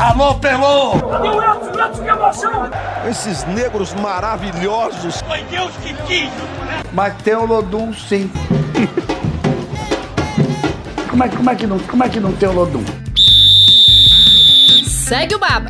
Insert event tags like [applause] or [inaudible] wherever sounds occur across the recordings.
Alô, Pelô! Edson? Edson, que emoção! Esses negros maravilhosos. Foi Deus que quis, Mas tem o Lodum, sim. como, é, como, é que não, como é que não tem o Lodum? Segue o Baba.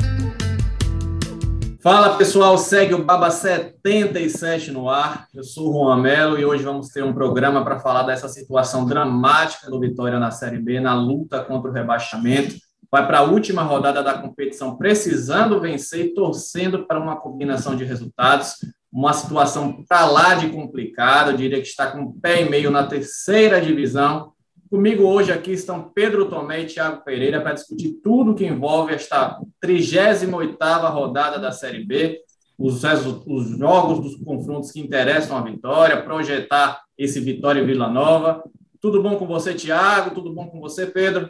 Fala pessoal, segue o Baba 77 no ar. Eu sou o Juan Melo e hoje vamos ter um programa para falar dessa situação dramática do Vitória na Série B, na luta contra o rebaixamento. Vai para a última rodada da competição precisando vencer e torcendo para uma combinação de resultados. Uma situação para lá de complicada, eu diria que está com pé e meio na terceira divisão Comigo hoje aqui estão Pedro Tomé e Thiago Pereira para discutir tudo que envolve esta 38ª rodada da Série B, os, os jogos dos confrontos que interessam a Vitória, projetar esse Vitória e Vila Nova. Tudo bom com você, Thiago? Tudo bom com você, Pedro?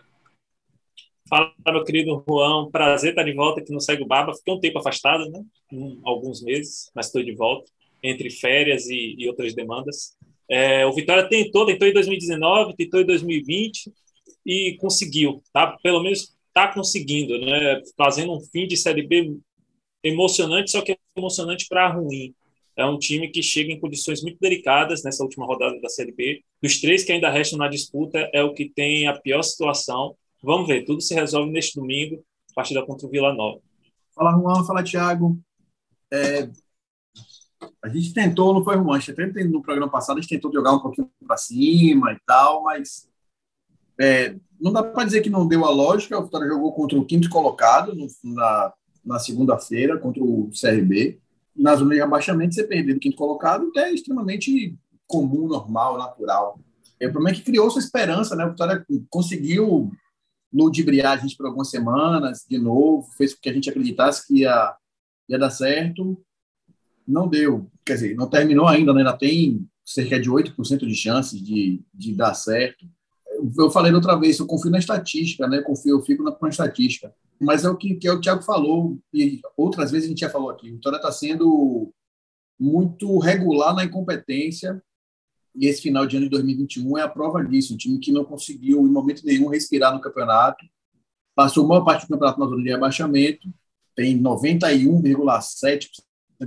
Fala, meu querido Juan. Prazer estar de volta aqui no Segue o Baba. Fiquei um tempo afastado, né? Um, alguns meses, mas estou de volta, entre férias e, e outras demandas. É, o Vitória tentou, tentou em 2019, tentou em 2020 e conseguiu, tá? Pelo menos está conseguindo, né? Fazendo um fim de Série B emocionante, só que emocionante para ruim. É um time que chega em condições muito delicadas nessa última rodada da Série B. Dos três que ainda restam na disputa, é o que tem a pior situação. Vamos ver, tudo se resolve neste domingo, partida contra o Vila Nova. Fala, Juan. Fala, Thiago. É, a gente tentou, não foi ruim, a gente no programa passado, a gente tentou jogar um pouquinho para cima e tal, mas é, não dá para dizer que não deu a lógica. O Vitória jogou contra o quinto colocado no, na, na segunda-feira, contra o CRB. Na zona de abaixamento, você perder do quinto colocado é extremamente comum, normal, natural. É, o problema é que criou sua esperança, né? O Vitória conseguiu ludibriar a gente por algumas semanas, de novo, fez com que a gente acreditasse que ia, ia dar certo não deu, quer dizer, não terminou ainda, né? ainda tem cerca de 8% de chances de, de dar certo. Eu falei outra vez, eu confio na estatística, né? Confio, eu fico na, na estatística. Mas é o que, que é o Thiago falou, e outras vezes a gente já falou aqui. O Vitória está sendo muito regular na incompetência, e esse final de ano de 2021 é a prova disso. Um time que não conseguiu, em momento nenhum, respirar no campeonato, passou uma parte do campeonato na zona de rebaixamento, tem 91,7%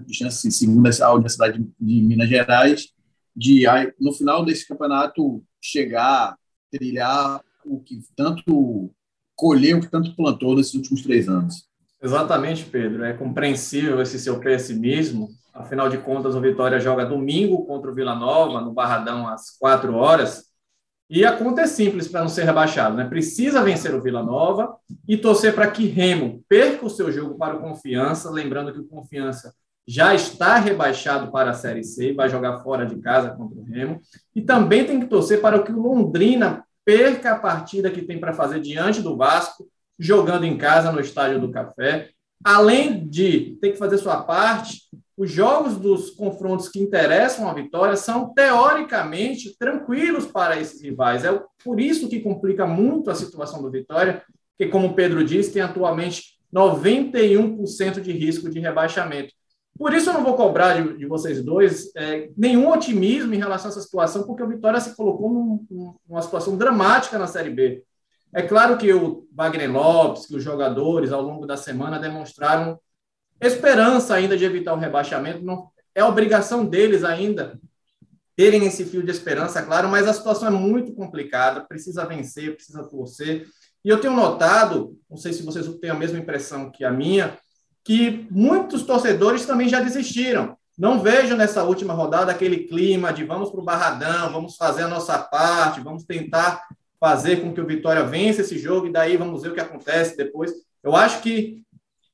de chance, segundo a Universidade de Minas Gerais, de no final desse campeonato chegar, trilhar o que tanto colheu, o que tanto plantou nesses últimos três anos. Exatamente, Pedro. É compreensível esse seu pessimismo. Afinal de contas, o Vitória joga domingo contra o Vila Nova, no Barradão, às quatro horas. E a conta é simples para não ser rebaixado, né? Precisa vencer o Vila Nova e torcer para que Remo perca o seu jogo para o Confiança, lembrando que o Confiança já está rebaixado para a Série C, vai jogar fora de casa contra o Remo. E também tem que torcer para que o Londrina perca a partida que tem para fazer diante do Vasco, jogando em casa no Estádio do Café. Além de ter que fazer sua parte, os jogos dos confrontos que interessam a vitória são teoricamente tranquilos para esses rivais. É por isso que complica muito a situação do Vitória, que, como o Pedro disse, tem atualmente 91% de risco de rebaixamento. Por isso eu não vou cobrar de, de vocês dois é, nenhum otimismo em relação a essa situação, porque o Vitória se colocou num, numa situação dramática na Série B. É claro que o Wagner Lopes, que os jogadores ao longo da semana demonstraram esperança ainda de evitar o rebaixamento. Não, é obrigação deles ainda terem esse fio de esperança, claro, mas a situação é muito complicada, precisa vencer, precisa torcer. E eu tenho notado, não sei se vocês têm a mesma impressão que a minha, que muitos torcedores também já desistiram. Não vejo nessa última rodada aquele clima de vamos para o Barradão, vamos fazer a nossa parte, vamos tentar fazer com que o Vitória vença esse jogo e daí vamos ver o que acontece depois. Eu acho que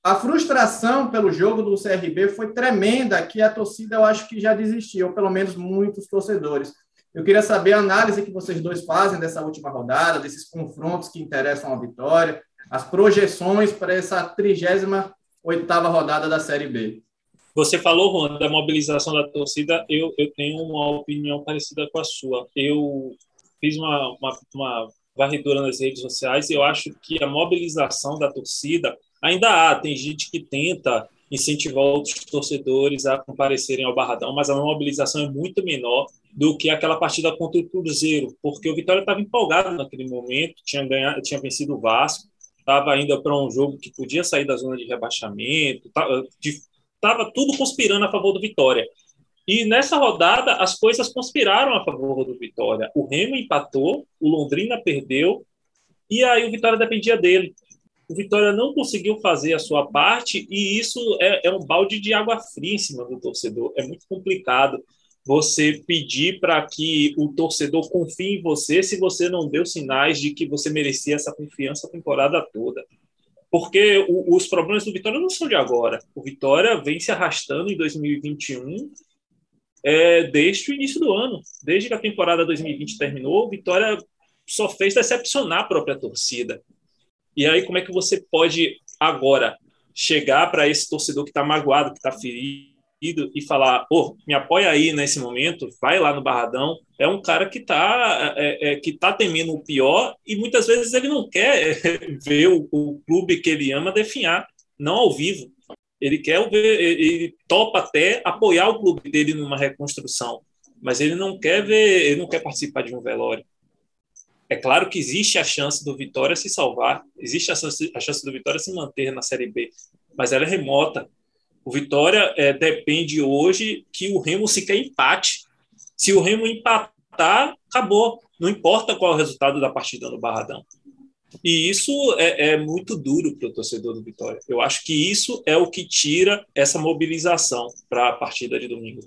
a frustração pelo jogo do CRB foi tremenda, que a torcida eu acho que já desistiu, pelo menos muitos torcedores. Eu queria saber a análise que vocês dois fazem dessa última rodada, desses confrontos que interessam a vitória, as projeções para essa trigésima oitava rodada da Série B. Você falou, Juan, da mobilização da torcida. Eu, eu tenho uma opinião parecida com a sua. Eu fiz uma, uma, uma varredura nas redes sociais e eu acho que a mobilização da torcida ainda há. Tem gente que tenta incentivar outros torcedores a comparecerem ao Barradão, mas a mobilização é muito menor do que aquela partida contra o Cruzeiro, porque o Vitória estava empolgado naquele momento, tinha, ganhado, tinha vencido o Vasco, estava ainda para um jogo que podia sair da zona de rebaixamento, estava tudo conspirando a favor do Vitória. E nessa rodada, as coisas conspiraram a favor do Vitória. O Remo empatou, o Londrina perdeu, e aí o Vitória dependia dele. O Vitória não conseguiu fazer a sua parte, e isso é, é um balde de água fria em cima do torcedor. É muito complicado você pedir para que o torcedor confie em você se você não deu sinais de que você merecia essa confiança a temporada toda. Porque o, os problemas do Vitória não são de agora. O Vitória vem se arrastando em 2021 é, desde o início do ano. Desde que a temporada 2020 terminou, o Vitória só fez decepcionar a própria torcida. E aí, como é que você pode agora chegar para esse torcedor que está magoado, que está ferido, e falar, pô, me apoia aí nesse momento, vai lá no Barradão, é um cara que está é, é, que tá temendo o pior e muitas vezes ele não quer [laughs] ver o, o clube que ele ama definhar, não ao vivo. Ele quer ver, ele topa até apoiar o clube dele numa reconstrução, mas ele não quer ver, ele não quer participar de um velório. É claro que existe a chance do Vitória se salvar, existe a chance, a chance do Vitória se manter na Série B, mas ela é remota. O Vitória é, depende hoje que o Remo sequer empate. Se o Remo empatar, acabou. Não importa qual é o resultado da partida no Barradão. E isso é, é muito duro para o torcedor do Vitória. Eu acho que isso é o que tira essa mobilização para a partida de domingo.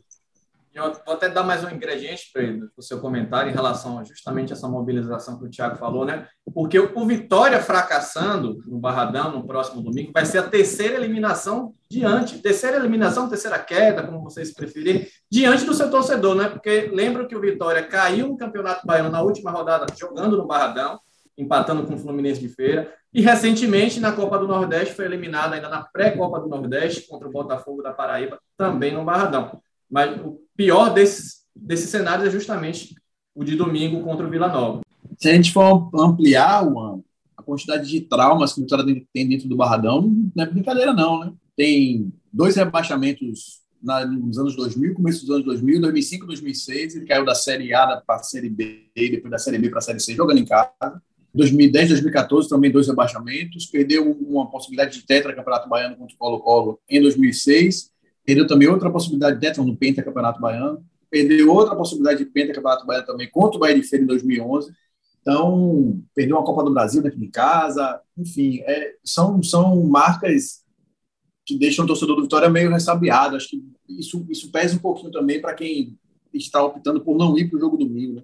Eu vou até dar mais um ingrediente, para o seu comentário em relação a justamente essa mobilização que o Thiago falou, né? Porque o Vitória fracassando no Barradão no próximo domingo vai ser a terceira eliminação diante, terceira eliminação, terceira queda, como vocês preferirem, diante do seu torcedor, né? Porque lembro que o Vitória caiu no Campeonato Baiano na última rodada jogando no Barradão, empatando com o Fluminense de Feira, e recentemente na Copa do Nordeste foi eliminado ainda na pré-Copa do Nordeste contra o Botafogo da Paraíba, também no Barradão. Mas o pior desses, desses cenários é justamente o de domingo contra o Vila Nova. Se a gente for ampliar uma, a quantidade de traumas que o Vitória tem dentro do Barradão, não é brincadeira não, né? Tem dois rebaixamentos na, nos anos 2000, começo dos anos 2000, 2005, 2006, ele caiu da Série A para a Série B, depois da Série B para a Série C, jogando em casa. 2010, 2014 também dois rebaixamentos, perdeu uma possibilidade de tetra campeonato baiano contra o Colo-Colo em 2006 Perdeu também outra possibilidade de no Penta Campeonato Baiano. Perdeu outra possibilidade de Penta Campeonato Baiano também contra o Bahia de Feira em 2011. Então, perdeu a Copa do Brasil daqui de casa. Enfim, é, são, são marcas que deixam o torcedor do Vitória meio ressabiado. Acho que isso, isso pesa um pouquinho também para quem está optando por não ir para o jogo domingo. Né?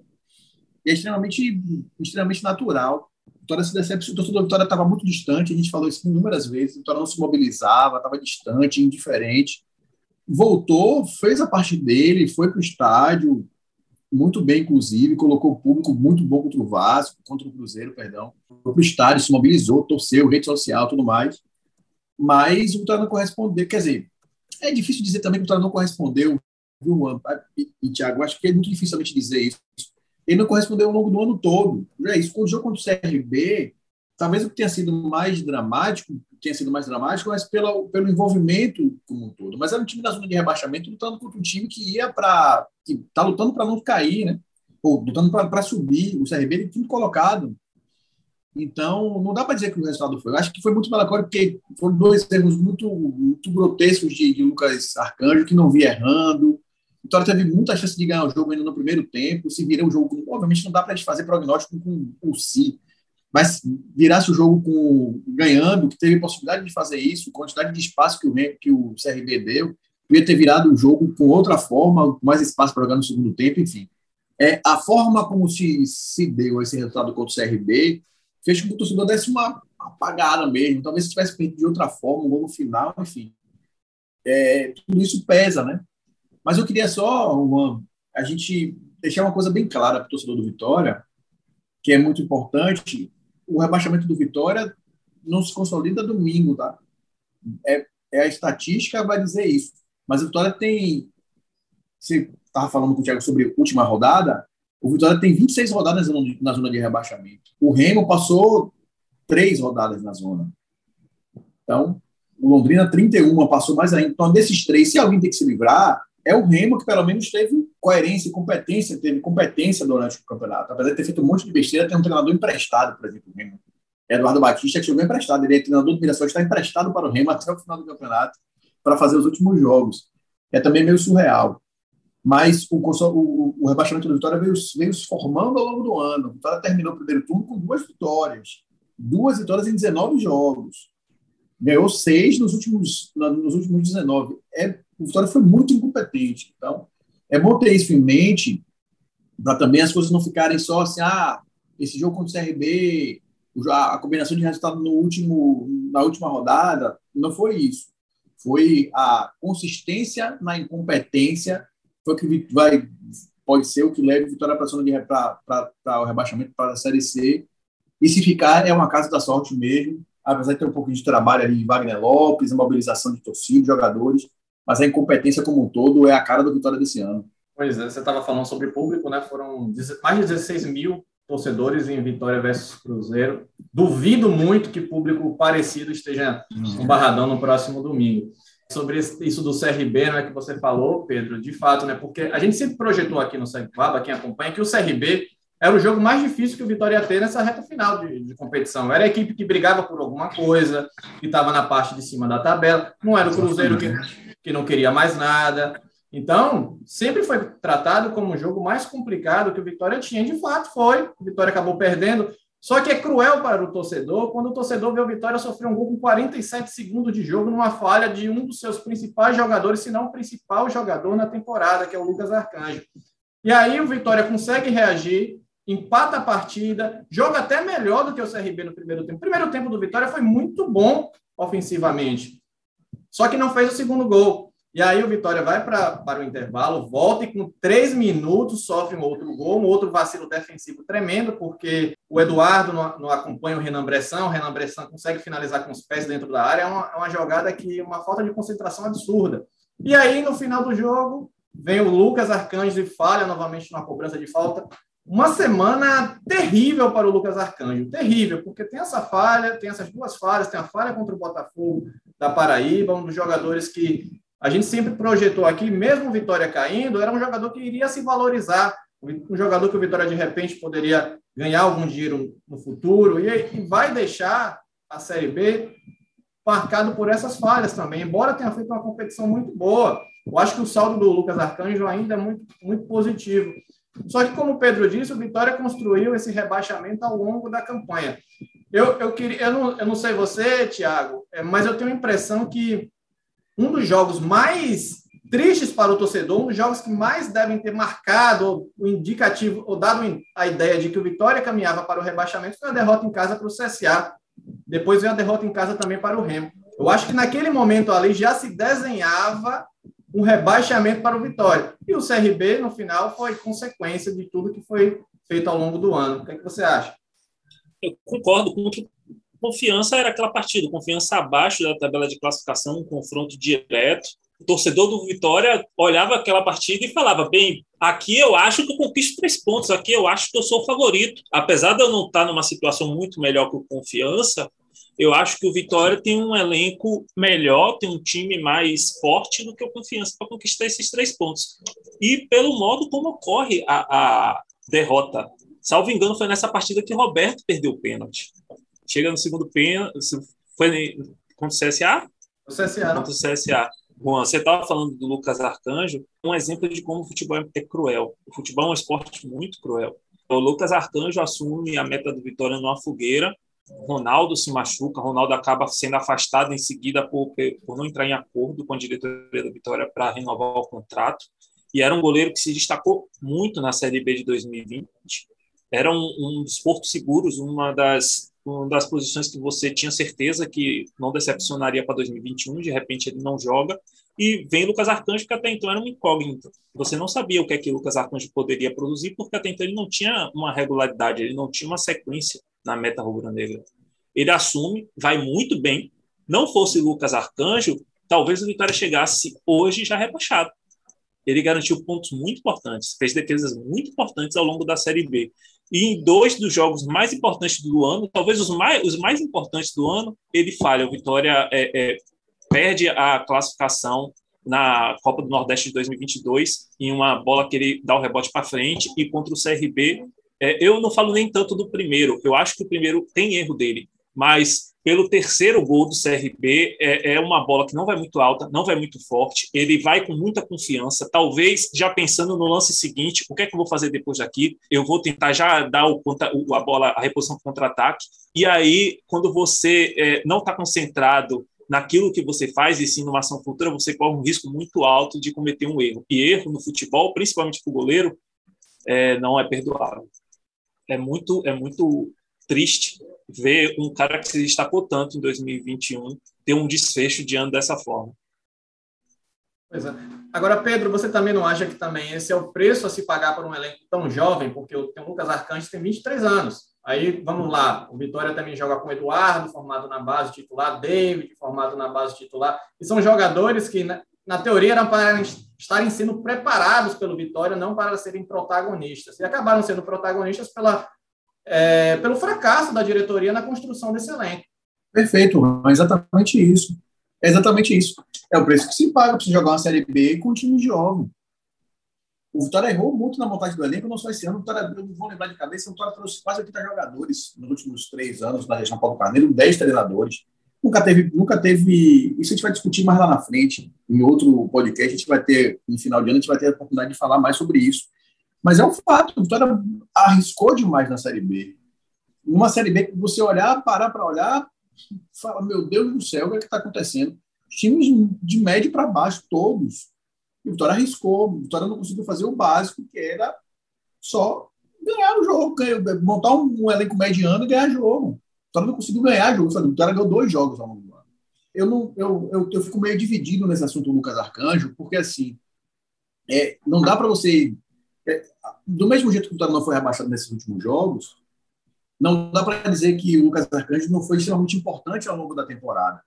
E é extremamente, extremamente natural. Vitória se. O torcedor do Vitória estava muito distante, a gente falou isso inúmeras vezes. O Vitória não se mobilizava, estava distante, indiferente voltou, fez a parte dele, foi para o estádio, muito bem, inclusive, colocou o público muito bom contra o Vasco, contra o Cruzeiro, perdão. Foi para o estádio, se mobilizou, torceu, rede social, tudo mais. Mas o Vitória não correspondeu. Quer dizer, é difícil dizer também que o Vitória não correspondeu, viu, e, e Thiago? Acho que é muito dificilmente dizer isso. Ele não correspondeu ao longo do ano todo. É isso. Quando o jogo contra o CRB, talvez o que tenha sido mais dramático tenha sido mais dramático, mas pelo, pelo envolvimento como um todo. Mas era um time da zona de rebaixamento lutando contra um time que ia para. que está lutando para não cair, né? Ou lutando para subir. O CRB ele quinto colocado. Então, não dá para dizer que o resultado foi. Eu acho que foi muito melancólico, porque foram dois erros muito, muito grotescos de, de Lucas Arcanjo, que não via errando. Vitória teve muita chance de ganhar o jogo ainda no primeiro tempo. Se virar o jogo, obviamente não dá para a gente fazer prognóstico com o si mas virasse o jogo com, ganhando, que teve possibilidade de fazer isso, quantidade de espaço que o, que o CRB deu, podia ter virado o jogo com outra forma, com mais espaço para jogar no segundo tempo, enfim. É, a forma como se, se deu esse resultado contra o CRB fez com que o torcedor desse uma apagada mesmo. Talvez se tivesse perdido de outra forma, um gol no final, enfim. É, tudo isso pesa, né? Mas eu queria só, Juan, a gente deixar uma coisa bem clara para o torcedor do Vitória, que é muito importante, o rebaixamento do Vitória não se consolida domingo, tá? É, é a estatística vai dizer isso. Mas o Vitória tem. Você estava falando com o Thiago sobre última rodada. O Vitória tem 26 rodadas na zona de rebaixamento. O Remo passou três rodadas na zona. Então, o Londrina 31 passou mais ainda. Então, desses três, se alguém tem que se livrar, é o Remo que pelo menos teve coerência e competência, teve competência durante o campeonato. Apesar de ter feito um monte de besteira, tem um treinador emprestado, por exemplo, o Remo. Eduardo Batista, que chegou emprestado. Ele é treinador do Mirassol, está emprestado para o Remo até o final do campeonato para fazer os últimos jogos. É também meio surreal. Mas o, o, o rebaixamento do Vitória veio, veio se formando ao longo do ano. O Vitória terminou o primeiro turno com duas vitórias. Duas vitórias em 19 jogos. Ganhou seis nos últimos, nos últimos 19. É, o Vitória foi muito incompetente. Então, é bom ter isso em mente para também as coisas não ficarem só assim, ah, esse jogo contra o CRB, a combinação de resultado no último, na última rodada, não foi isso. Foi a consistência na incompetência, foi que vai, pode ser o que leve a Vitória para o rebaixamento para a Série C. E se ficar, é uma casa da sorte mesmo, apesar de ter um pouquinho de trabalho ali, Wagner Lopes, a mobilização de torcida, jogadores, mas a incompetência como um todo é a cara do Vitória desse ano. Pois é, você estava falando sobre público, né? Foram mais de 16 mil torcedores em Vitória versus Cruzeiro. Duvido muito que público parecido esteja no Barradão no próximo domingo. Sobre isso do CRB, né, que você falou, Pedro, de fato, né, porque a gente sempre projetou aqui no Baba, quem acompanha, que o CRB era o jogo mais difícil que o Vitória ia ter nessa reta final de, de competição. Era a equipe que brigava por alguma coisa, que estava na parte de cima da tabela, não era o Cruzeiro que, que não queria mais nada, então, sempre foi tratado como o jogo mais complicado que o Vitória tinha. De fato, foi. O Vitória acabou perdendo. Só que é cruel para o torcedor quando o torcedor vê o Vitória sofrer um gol com 47 segundos de jogo numa falha de um dos seus principais jogadores, se não o principal jogador na temporada, que é o Lucas Arcanjo. E aí o Vitória consegue reagir, empata a partida, joga até melhor do que o CRB no primeiro tempo. O primeiro tempo do Vitória foi muito bom ofensivamente. Só que não fez o segundo gol. E aí o Vitória vai pra, para o intervalo, volta e com três minutos sofre um outro gol, um outro vacilo defensivo tremendo, porque o Eduardo não, não acompanha o Renan Bressan, o Renan Bressan consegue finalizar com os pés dentro da área, é uma, é uma jogada que uma falta de concentração absurda. E aí, no final do jogo, vem o Lucas Arcanjo e falha novamente numa cobrança de falta. Uma semana terrível para o Lucas Arcanjo, terrível, porque tem essa falha, tem essas duas falhas, tem a falha contra o Botafogo da Paraíba, um dos jogadores que a gente sempre projetou aqui, mesmo o Vitória caindo, era um jogador que iria se valorizar, um jogador que o Vitória de repente poderia ganhar algum dinheiro no futuro e, vai deixar a Série B marcado por essas falhas também, embora tenha feito uma competição muito boa. Eu acho que o saldo do Lucas Arcanjo ainda é muito, muito positivo. Só que, como o Pedro disse, o Vitória construiu esse rebaixamento ao longo da campanha. Eu, eu, queria, eu, não, eu não sei você, Thiago, é, mas eu tenho a impressão que um dos jogos mais tristes para o torcedor, um dos jogos que mais devem ter marcado o indicativo, ou dado a ideia de que o Vitória caminhava para o rebaixamento, foi a derrota em casa para o CSA. Depois veio a derrota em casa também para o Remo. Eu acho que naquele momento ali já se desenhava um rebaixamento para o Vitória. E o CRB, no final, foi consequência de tudo que foi feito ao longo do ano. O que, é que você acha? Eu concordo com que Confiança era aquela partida, confiança abaixo da tabela de classificação, um confronto direto. O torcedor do Vitória olhava aquela partida e falava: bem, aqui eu acho que eu conquisto três pontos, aqui eu acho que eu sou o favorito. Apesar de eu não estar numa situação muito melhor que o Confiança, eu acho que o Vitória tem um elenco melhor, tem um time mais forte do que o Confiança para conquistar esses três pontos. E pelo modo como ocorre a, a derrota. Salvo engano, foi nessa partida que Roberto perdeu o pênalti. Chega no segundo pênalti. Foi contra o CSA? O CSA. Contra o CSA. Juan, você estava falando do Lucas Arcanjo, um exemplo de como o futebol é cruel. O futebol é um esporte muito cruel. O Lucas Arcanjo assume a meta do Vitória numa fogueira, Ronaldo se machuca, Ronaldo acaba sendo afastado em seguida por, por não entrar em acordo com a diretoria da Vitória para renovar o contrato. E era um goleiro que se destacou muito na Série B de 2020. Era um, um dos portos seguros, uma das uma das posições que você tinha certeza que não decepcionaria para 2021, de repente ele não joga, e vem Lucas Arcanjo, que até então era uma incógnita. Você não sabia o que é que Lucas Arcanjo poderia produzir, porque até então ele não tinha uma regularidade, ele não tinha uma sequência na meta rubro-negra. Ele assume, vai muito bem. Não fosse Lucas Arcanjo, talvez o Vitória chegasse hoje já rebaixado. Ele garantiu pontos muito importantes, fez defesas muito importantes ao longo da Série B. E em dois dos jogos mais importantes do ano, talvez os mais, os mais importantes do ano, ele falha. O Vitória é, é, perde a classificação na Copa do Nordeste de 2022 em uma bola que ele dá o rebote para frente e contra o CRB. É, eu não falo nem tanto do primeiro. Eu acho que o primeiro tem erro dele. mas pelo terceiro gol do CRB, é, é, uma bola que não vai muito alta, não vai muito forte, ele vai com muita confiança, talvez já pensando no lance seguinte, o que é que eu vou fazer depois daqui? Eu vou tentar já dar o, a bola, a reposição contra-ataque, e aí, quando você é, não está concentrado naquilo que você faz, e sim numa ação futura, você corre um risco muito alto de cometer um erro. E erro no futebol, principalmente para o goleiro, é, não é perdoável. É muito, é muito triste ver um cara que se destacou tanto em 2021 ter um desfecho de ano dessa forma. Pois é. Agora, Pedro, você também não acha que também esse é o preço a se pagar por um elenco tão jovem? Porque o, Lucas Arcanjo tem 23 anos. Aí, vamos lá, o Vitória também joga com Eduardo, formado na base titular, David, formado na base titular. E são jogadores que, na, na teoria, eram para estarem sendo preparados pelo Vitória, não para serem protagonistas. E acabaram sendo protagonistas pela é, pelo fracasso da diretoria na construção desse elenco. Perfeito, é exatamente isso. É exatamente isso. É o preço que se paga para você jogar uma Série B com um time jovem. O Vitória errou muito na montagem do elenco, não só esse ano. O Vitória, eu não vou lembrar de cabeça, o Vitória trouxe quase 80 jogadores nos últimos três anos na região Paulo Carneiro, 10 treinadores. Nunca teve, nunca teve. Isso a gente vai discutir mais lá na frente, em outro podcast. A gente vai ter, no final de ano, a gente vai ter a oportunidade de falar mais sobre isso. Mas é um fato, o Vitória arriscou demais na Série B. Numa Série B que você olhar, parar para olhar, fala, meu Deus do céu, o que é está acontecendo? Times de médio para baixo, todos. E o Vitória arriscou, o Vitória não conseguiu fazer o básico, que era só ganhar o jogo, montar um, elenco mediano e ganhar jogo. O Vitória não conseguiu ganhar jogo, o Vitória ganhou dois jogos ao longo do ano. Eu, não, eu, eu, eu fico meio dividido nesse assunto do Lucas Arcanjo, porque assim, é, não dá para você é, do mesmo jeito que o não foi rebaixado nesses últimos jogos, não dá para dizer que o Lucas Arcanjo não foi extremamente importante ao longo da temporada.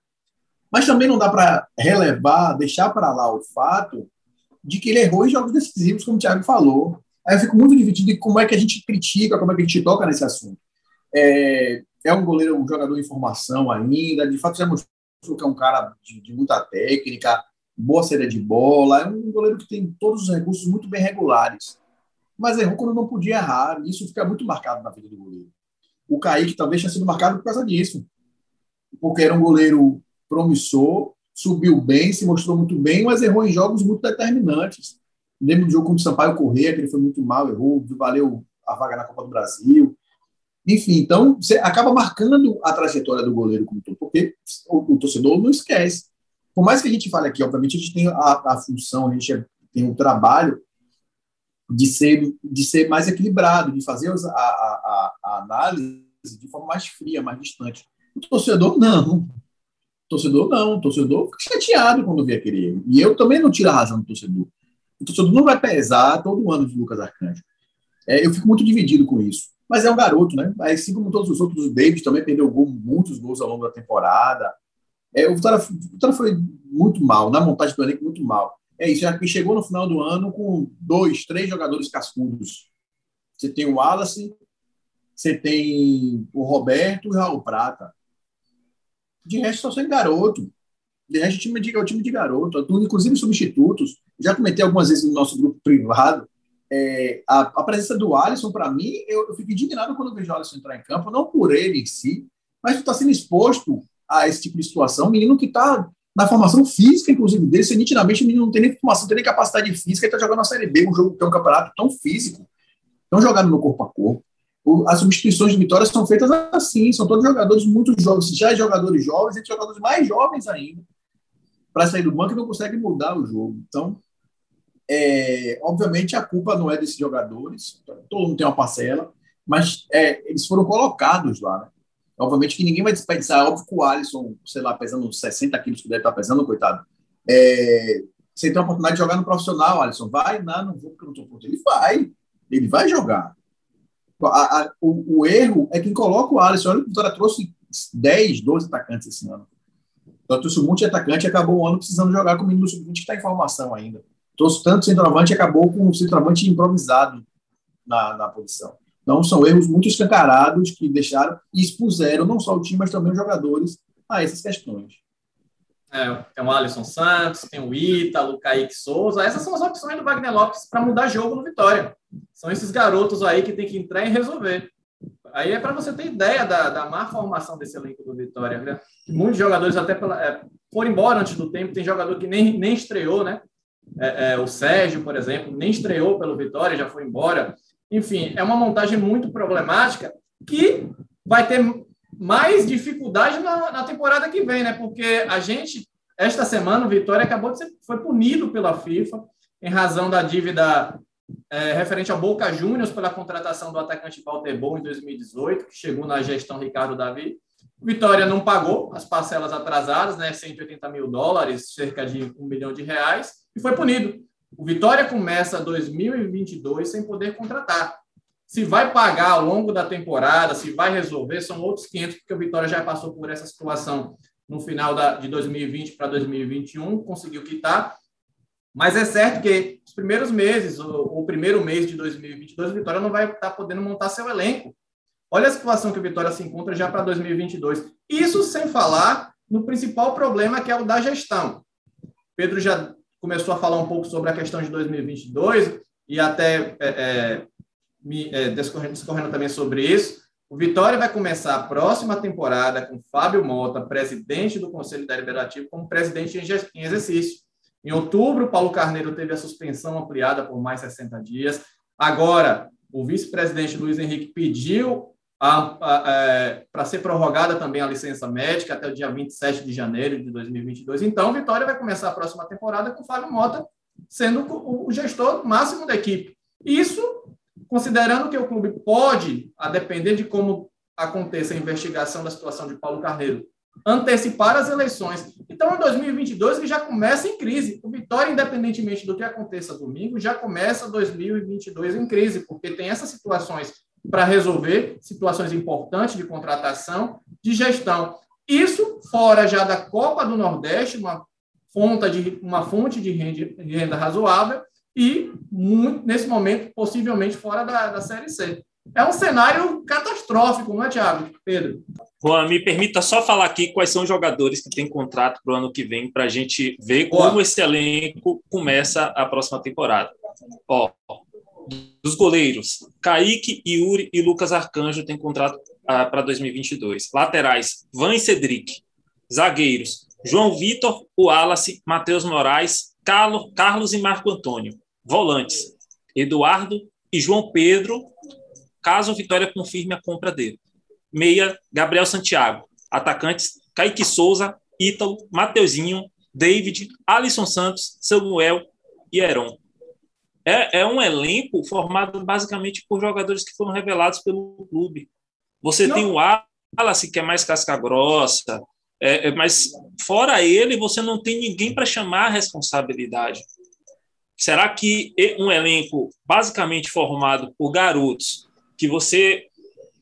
Mas também não dá para relevar, deixar para lá o fato de que ele errou em jogos decisivos, como o Thiago falou. Aí eu fico muito dividido em como é que a gente critica, como é que a gente toca nesse assunto. É, é um goleiro, um jogador em formação ainda, de fato já mostrou que é um cara de, de muita técnica, boa saída de bola, é um goleiro que tem todos os recursos muito bem regulares mas errou quando não podia errar. Isso fica muito marcado na vida do goleiro. O Kaique talvez tenha sido marcado por causa disso. Porque era um goleiro promissor, subiu bem, se mostrou muito bem, mas errou em jogos muito determinantes. Lembro do jogo contra o Sampaio Correia, que ele foi muito mal, errou, valeu a vaga na Copa do Brasil. Enfim, então você acaba marcando a trajetória do goleiro como todo, porque o, o, torcedor não esquece. Por mais que a gente fale aqui, obviamente, a gente tem a, a função, a gente tem um trabalho de ser, de ser mais equilibrado, de fazer a, a, a análise de forma mais fria, mais distante. O torcedor, não. O torcedor, não. O torcedor fica chateado quando vê aquele erro. E eu também não tiro a razão do torcedor. O torcedor não vai pesar todo ano de Lucas Arcanjo. É, eu fico muito dividido com isso. Mas é um garoto, né? Assim como todos os outros, o David também perdeu gol, muitos gols ao longo da temporada. É, o, Vitória, o Vitória foi muito mal, na montagem do elenco, muito mal. É isso, já que chegou no final do ano com dois, três jogadores cascudos. Você tem o Wallace, você tem o Roberto e o Raul Prata. De resto, só sem garoto. De resto, o time de, é o time de garoto. Inclusive, substitutos. Já comentei algumas vezes no nosso grupo privado. É, a, a, presença do Alisson, para mim, eu, eu, fico indignado quando vejo o Alisson entrar em campo, não por ele em si, mas está sendo exposto a esse tipo de situação. Menino que está na formação física, inclusive, dele, você nitidamente não tem nem formação, não tem nem capacidade física, ele está jogando na Série B, um jogo que é um campeonato tão físico, tão jogado no corpo a corpo. As substituições de vitórias são feitas assim, são todos jogadores muito jovens, já jogadores jovens e jogadores mais jovens ainda, para sair do banco e não conseguem mudar o jogo. Então, é, obviamente, a culpa não é desses jogadores, todo mundo tem uma parcela, mas é, eles foram colocados lá, né? Obviamente que ninguém vai desperdiçar. É óbvio que o Alisson, sei lá, pesando 60 quilos que deve estar pesando, coitado. É, você tem a oportunidade de jogar no profissional, Alisson. Vai, não, não vou porque não estou pronto. Ele vai. Ele vai jogar. A, a, o, o, erro é quem coloca o Alisson. Olha, o Vitória trouxe 10, 12 atacantes esse ano. Então, trouxe um monte de atacante e acabou o ano precisando jogar com o menino sub-20 que está em formação ainda. Trouxe tanto centroavante e acabou com o centroavante improvisado na, na posição. Então, são erros muito escancarados que deixaram e expuseram não só o time, mas também os jogadores a essas questões. É, tem o Alisson Santos, tem o Ítalo, o Kaique Souza. Essas são as opções do Wagner Lopes para mudar jogo no Vitória. São esses garotos aí que tem que entrar e resolver. Aí é para você ter ideia da, da má formação desse elenco do Vitória. Né? Muitos jogadores até pela, é, foram embora antes do tempo. Tem jogador que nem, nem estreou, né? É, é, o Sérgio, por exemplo, nem estreou pelo Vitória, já foi embora. Enfim, é uma montagem muito problemática que vai ter mais dificuldade na, na temporada que vem, né? Porque a gente, esta semana, o Vitória acabou de ser foi punido pela FIFA em razão da dívida é, referente ao Boca Juniors pela contratação do atacante Walter Bom em 2018, que chegou na gestão Ricardo Davi. Vitória não pagou as parcelas atrasadas, né, 180 mil dólares, cerca de um milhão de reais, e foi punido. O Vitória começa 2022 sem poder contratar. Se vai pagar ao longo da temporada, se vai resolver, são outros 500, porque o Vitória já passou por essa situação no final da, de 2020 para 2021, conseguiu quitar. Mas é certo que os primeiros meses, ou o primeiro mês de 2022, o Vitória não vai estar podendo montar seu elenco. Olha a situação que o Vitória se encontra já para 2022. Isso sem falar no principal problema, que é o da gestão. Pedro já começou a falar um pouco sobre a questão de 2022 e até é, é, me, é, discorrendo, discorrendo também sobre isso. O Vitória vai começar a próxima temporada com Fábio Mota, presidente do Conselho Deliberativo, como presidente em exercício. Em outubro, Paulo Carneiro teve a suspensão ampliada por mais 60 dias. Agora, o vice-presidente Luiz Henrique pediu para ser prorrogada também a licença médica até o dia 27 de janeiro de 2022. Então, Vitória vai começar a próxima temporada com o Fábio Mota sendo o gestor máximo da equipe. Isso considerando que o clube pode, a depender de como aconteça a investigação da situação de Paulo Carneiro, antecipar as eleições. Então, em 2022, ele já começa em crise. O Vitória, independentemente do que aconteça domingo, já começa 2022 em crise, porque tem essas situações para resolver, situações importantes de contratação, de gestão. Isso fora já da Copa do Nordeste, uma fonte de, uma fonte de renda, razoável, e, muito, nesse momento, possivelmente fora da, da Série C. É um cenário catastrófico, não é, Thiago? Pedro? Juan, me permita só falar aqui quais são os jogadores que têm contrato para o ano que vem, para a gente ver Boa. como esse elenco começa a próxima temporada. Ó, dos goleiros, Kaique, Yuri e Lucas Arcanjo têm contrato ah, para 2022. Laterais, Van e Cedric. Zagueiros, João Vitor, Wallace, Matheus Moraes, Carlos e Marco Antônio. Volantes, Eduardo e João Pedro, caso o Vitória confirme a compra dele. Meia, Gabriel Santiago. Atacantes, Kaique Souza, Ítalo, Mateuzinho, David, Alisson Santos, Samuel e Heron. É, é um elenco formado basicamente por jogadores que foram revelados pelo clube. Você Não. tem o Wallace, que é mais casca grossa, é, é, mas fora ele, você não tem ninguém para chamar a responsabilidade. Será que um elenco basicamente formado por garotos, que você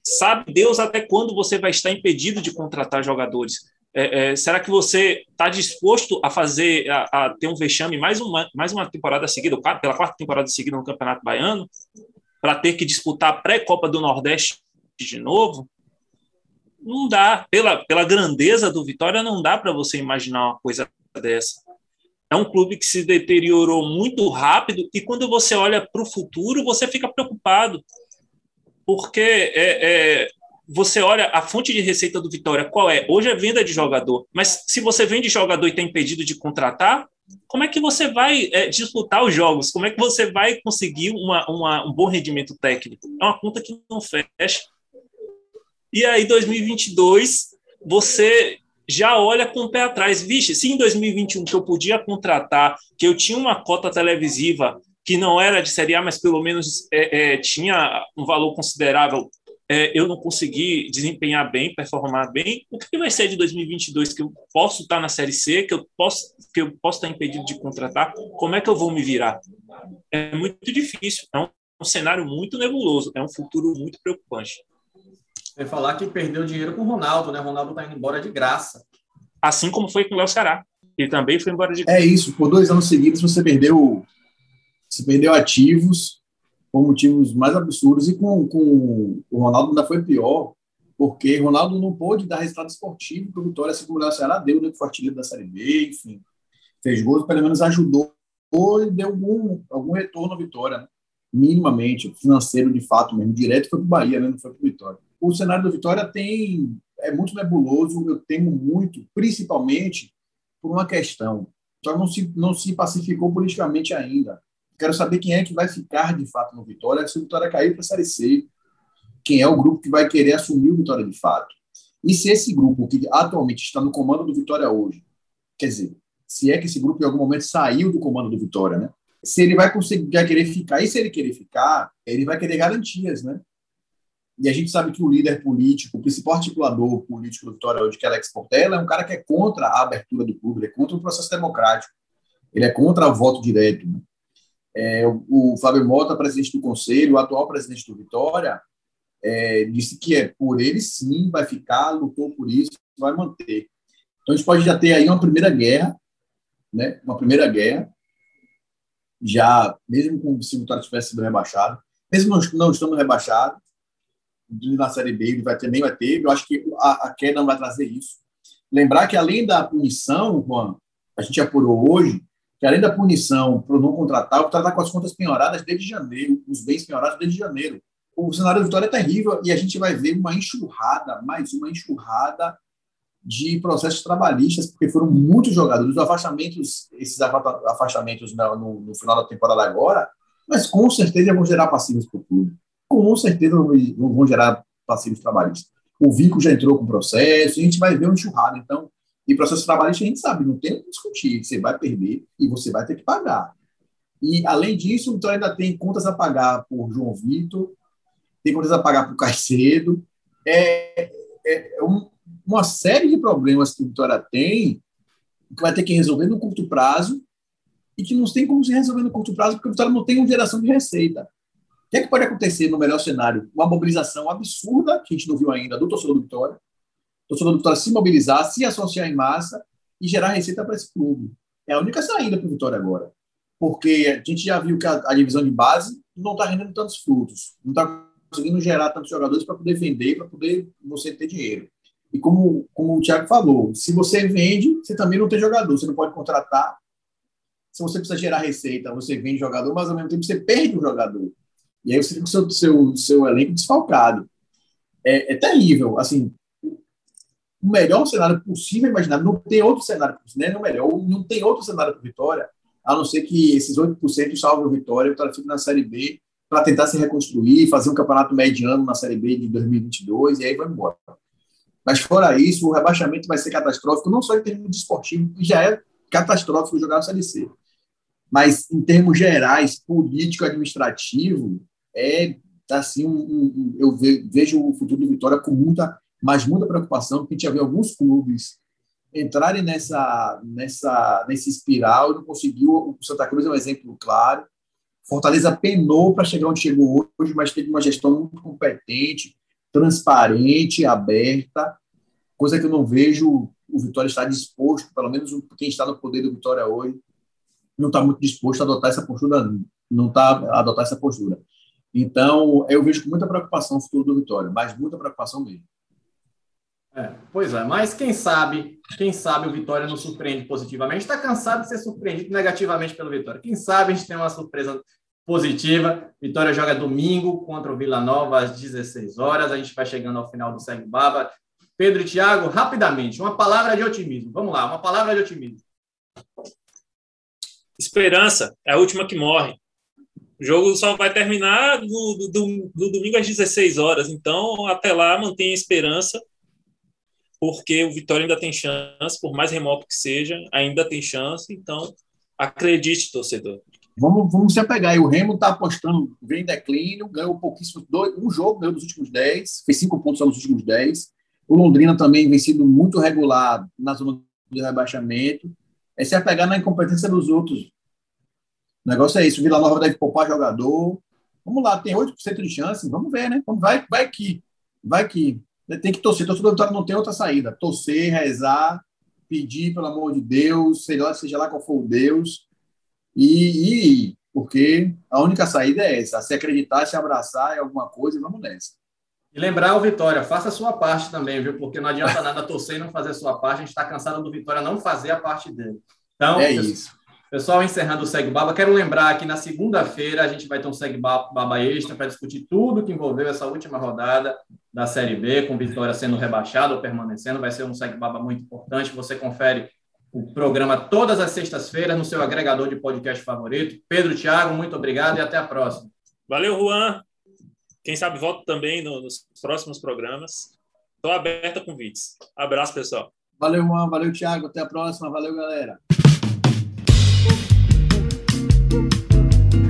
sabe Deus até quando você vai estar impedido de contratar jogadores, é, é, será que você está disposto a fazer, a, a, ter um vexame mais uma, mais uma temporada seguida, pela quarta temporada seguida no Campeonato Baiano, para ter que disputar a pré-Copa do Nordeste de novo? Não dá. Pela, pela grandeza do Vitória, não dá para você imaginar uma coisa dessa. É um clube que se deteriorou muito rápido e quando você olha para o futuro, você fica preocupado. Porque é, é, você olha a fonte de receita do Vitória, qual é? Hoje é venda de jogador, mas se você vende jogador e tem impedido de contratar, como é que você vai é, disputar os jogos? Como é que você vai conseguir uma, uma, um bom rendimento técnico? É uma conta que não fecha. E aí, 2022, você já olha com o pé atrás. Vixe, se em 2021 que eu podia contratar, que eu tinha uma cota televisiva que não era de Série A, mas pelo menos é, é, tinha um valor considerável é, eu não consegui desempenhar bem, performar bem, o que vai ser de 2022 que eu posso estar na Série C, que eu posso, que eu posso estar impedido de contratar? Como é que eu vou me virar? É muito difícil, é um, um cenário muito nebuloso, é um futuro muito preocupante. É falar que perdeu dinheiro com o Ronaldo, né? O Ronaldo está indo embora de graça. Assim como foi com o Léo Ceará. Ele também foi embora de graça. É isso, por dois anos seguidos você perdeu, você perdeu ativos com motivos mais absurdos e com, com o Ronaldo ainda foi pior, porque Ronaldo não pôde dar resultado esportivo para o Vitória, assim como o Ceará deu, né, que foi da Série B, enfim, fez gols, pelo menos ajudou e deu algum, algum retorno à Vitória, né? minimamente, financeiro de fato mesmo, direto foi para o Bahia, né, não foi para o Vitória. o cenário do Vitória tem é muito nebuloso, eu temo muito, principalmente por uma questão. Vitória não se, não se pacificou politicamente ainda. Quero saber quem é que vai ficar de fato no Vitória, se o Vitória cair para a Série C, quem é o grupo que vai querer assumir o Vitória de fato. E se esse grupo que atualmente está no comando do Vitória hoje, quer dizer, se é que esse grupo em algum momento saiu do comando do Vitória, né? Se ele vai conseguir vai querer ficar, e se ele querer ficar, ele vai querer garantias, né? E a gente sabe que o líder político, o principal articulador político do Vitória hoje, que é Alex Portela, é um cara que é contra a abertura do clube, ele é contra o processo democrático, ele é contra o voto direto. Né? É, o, Fábio Mota, presidente do Conselho, o atual presidente do Vitória, é, disse que é por ele sim, vai ficar, lutou por isso, vai manter. Então a gente pode já ter aí uma primeira guerra, né? uma primeira guerra, já, mesmo com, se o Vitória tivesse sido rebaixado, mesmo não, não estando rebaixado, na Série B ele vai nem vai ter, eu acho que a, a queda não vai trazer isso. Lembrar que além da punição, Juan, a gente apurou hoje, que além da punição por não contratar, o Vitória está com as contas penhoradas desde janeiro, os bens penhorados desde janeiro. O cenário do Vitória é terrível e a gente vai ver uma enxurrada, mais uma enxurrada de processos trabalhistas, porque foram muitos jogadores, os afastamentos, esses afastamentos no, no final da temporada agora, mas com certeza vão gerar passivos para o clube com certeza vão gerar passivos trabalhistas. O Vico já entrou com processo, a gente vai ver um enxurrado. Então, e processo trabalhista a gente sabe, não tem o que discutir. Você vai perder e você vai ter que pagar. E, além disso, o Vitória ainda tem contas a pagar por João Vitor, tem contas a pagar por Caicedo. É, é, é um, uma série de problemas que o Vitória tem que vai ter que resolver no curto prazo e que não tem como se resolver no curto prazo porque o Vitória não tem uma geração de receita que é que pode acontecer no melhor cenário? Uma mobilização absurda, que a gente não viu ainda, do torcedor do Vitória. Torcedor do Vitória se mobilizar, se associar em massa e gerar receita para esse clube. É a única saída para o Vitória agora. Porque a gente já viu que a, a divisão de base não está rendendo tantos frutos, não está conseguindo gerar tantos jogadores para poder vender, para poder você ter dinheiro. E como, como o Thiago falou, se você vende, você também não tem jogador, você não pode contratar. Se você precisa gerar receita, você vende jogador, mas ao mesmo tempo você perde o jogador. E aí você fica com o seu, seu, seu elenco desfalcado. É, é terrível. Assim, o melhor cenário possível imaginar, não tem outro cenário possível, né? não melhor, não tem outro cenário para Vitória, a não ser que esses 8% salvem o Vitória, o Vitória fique na Série B para tentar se reconstruir, fazer um campeonato mediano na Série B de 2022 e aí vai embora. Mas fora isso, o rebaixamento vai ser catastrófico, não só em termos de esportivo, que já é catastrófico jogar na Série C, mas em termos gerais, político-administrativo, é assim um, um, eu vejo o futuro do Vitória com muita, mas muita preocupação, porque a gente já vê alguns clubes entrarem nessa nessa nesse espiral e não conseguiu. O Santa Cruz é um exemplo claro. Fortaleza penou para chegar onde chegou hoje, mas teve uma gestão muito competente, transparente, aberta, coisa que eu não vejo o Vitória estar disposto, pelo menos quem está no poder do Vitória hoje, não está muito disposto a adotar essa postura, não está a adotar essa postura. Então, eu vejo com muita preocupação o futuro do Vitória, mas muita preocupação mesmo. É, pois é, mas quem sabe, quem sabe o Vitória nos surpreende positivamente. Está cansado de ser surpreendido negativamente pelo Vitória. Quem sabe a gente tem uma surpresa positiva. Vitória joga domingo contra o Vila Nova às 16 horas. A gente vai chegando ao final do Segue Baba. Pedro e Thiago, rapidamente, uma palavra de otimismo. Vamos lá, uma palavra de otimismo. Esperança é a última que morre. O jogo só vai terminar no, do, do, domingo às 16 horas. Então, até lá, mantenha a esperança, porque o Vitória ainda tem chance, por mais remoto que seja, ainda tem chance. Então, acredite, torcedor. Vamos, vamos se apegar aí. O Remo está apostando, vem em declínio, ganhou pouquíssimo, dois, um jogo ganhou nos últimos 10, fez cinco pontos nos últimos 10. O Londrina também vem sido muito regular na zona do rebaixamento. É se apegar na incompetência dos outros. O negócio é isso. O Vila Nova deve poupar jogador. Vamos lá, tem 8% de chance. Vamos ver, né? Vai, vai que. Vai que. Tem que torcer. Torcedor Vitória não tem outra saída. Torcer, rezar, pedir, pelo amor de Deus, seja lá, seja lá qual for o Deus. E, e porque a única saída é essa. Se acreditar, se abraçar em alguma coisa e vamos nessa. E lembrar o Vitória, faça a sua parte também, viu? Porque não adianta nada torcer e não fazer a sua parte. A gente está cansado do Vitória não fazer a parte dele. Então, é isso. Pessoal, encerrando o Segue Baba, quero lembrar que na segunda-feira a gente vai ter um Segue Baba extra para discutir tudo que envolveu essa última rodada da Série B, com Vitória sendo rebaixada ou permanecendo. Vai ser um Segue Baba muito importante. Você confere o programa todas as sextas-feiras no seu agregador de podcast favorito. Pedro, Thiago, muito obrigado e até a próxima. Valeu, Juan. Quem sabe volto também nos próximos programas. Estou aberto a convites. Abraço, pessoal. Valeu, Juan. Valeu, Thiago. Até a próxima. Valeu, galera.